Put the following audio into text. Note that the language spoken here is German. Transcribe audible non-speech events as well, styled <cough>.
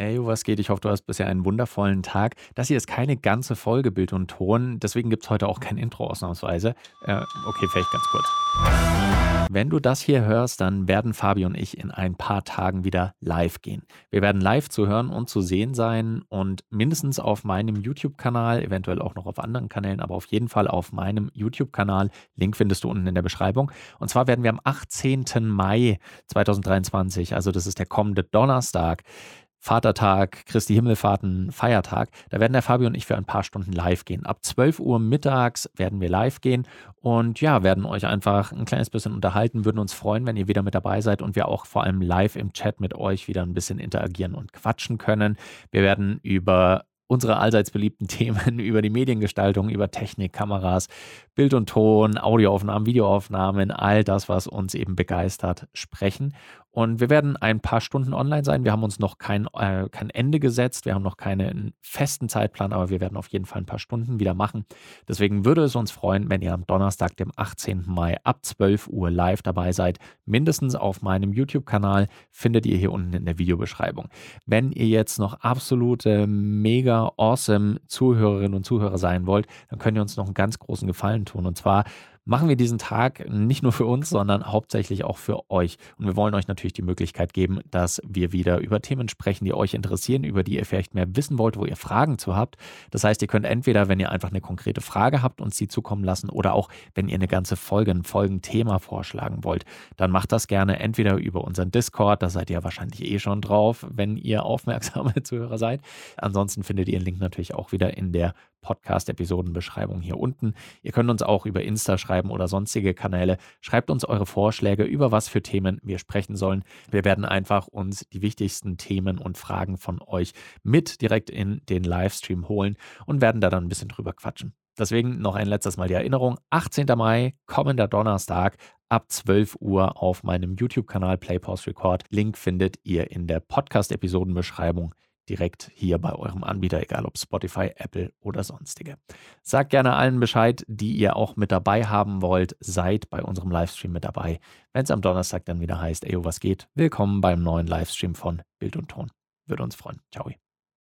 Ey, was geht? Ich hoffe, du hast bisher einen wundervollen Tag. Das hier ist keine ganze Folge Bild und Ton, deswegen gibt es heute auch kein Intro ausnahmsweise. Äh, okay, vielleicht ganz kurz. Wenn du das hier hörst, dann werden Fabi und ich in ein paar Tagen wieder live gehen. Wir werden live zu hören und zu sehen sein und mindestens auf meinem YouTube-Kanal, eventuell auch noch auf anderen Kanälen, aber auf jeden Fall auf meinem YouTube-Kanal. Link findest du unten in der Beschreibung. Und zwar werden wir am 18. Mai 2023, also das ist der kommende Donnerstag, Vatertag, Christi Himmelfahrten, Feiertag. Da werden der Fabio und ich für ein paar Stunden live gehen. Ab 12 Uhr mittags werden wir live gehen und ja, werden euch einfach ein kleines bisschen unterhalten, würden uns freuen, wenn ihr wieder mit dabei seid und wir auch vor allem live im Chat mit euch wieder ein bisschen interagieren und quatschen können. Wir werden über unsere allseits beliebten <laughs> Themen über die Mediengestaltung, über Technik, Kameras, Bild und Ton, Audioaufnahmen, Videoaufnahmen, all das, was uns eben begeistert, sprechen. Und wir werden ein paar Stunden online sein. Wir haben uns noch kein, äh, kein Ende gesetzt. Wir haben noch keinen festen Zeitplan, aber wir werden auf jeden Fall ein paar Stunden wieder machen. Deswegen würde es uns freuen, wenn ihr am Donnerstag, dem 18. Mai ab 12 Uhr live dabei seid. Mindestens auf meinem YouTube-Kanal findet ihr hier unten in der Videobeschreibung. Wenn ihr jetzt noch absolute, mega awesome Zuhörerinnen und Zuhörer sein wollt, dann könnt ihr uns noch einen ganz großen Gefallen tun. Und zwar machen wir diesen Tag nicht nur für uns, sondern hauptsächlich auch für euch. Und wir wollen euch natürlich die Möglichkeit geben, dass wir wieder über Themen sprechen, die euch interessieren, über die ihr vielleicht mehr wissen wollt, wo ihr Fragen zu habt. Das heißt, ihr könnt entweder, wenn ihr einfach eine konkrete Frage habt, uns sie zukommen lassen oder auch, wenn ihr eine ganze Folge, ein Folgenthema vorschlagen wollt, dann macht das gerne entweder über unseren Discord, da seid ihr wahrscheinlich eh schon drauf, wenn ihr <laughs> aufmerksame Zuhörer seid. Ansonsten findet ihr den Link natürlich auch wieder in der Podcast-Episodenbeschreibung hier unten. Ihr könnt uns auch über Insta schreiben oder sonstige Kanäle. Schreibt uns eure Vorschläge, über was für Themen wir sprechen sollen. Wir werden einfach uns die wichtigsten Themen und Fragen von euch mit direkt in den Livestream holen und werden da dann ein bisschen drüber quatschen. Deswegen noch ein letztes Mal die Erinnerung. 18. Mai, kommender Donnerstag ab 12 Uhr auf meinem YouTube-Kanal Play Pause Record. Link findet ihr in der Podcast-Episodenbeschreibung direkt hier bei eurem Anbieter, egal ob Spotify, Apple oder sonstige. Sagt gerne allen Bescheid, die ihr auch mit dabei haben wollt. Seid bei unserem Livestream mit dabei. Wenn es am Donnerstag dann wieder heißt, ey, was geht? Willkommen beim neuen Livestream von Bild und Ton. Würde uns freuen. Ciao.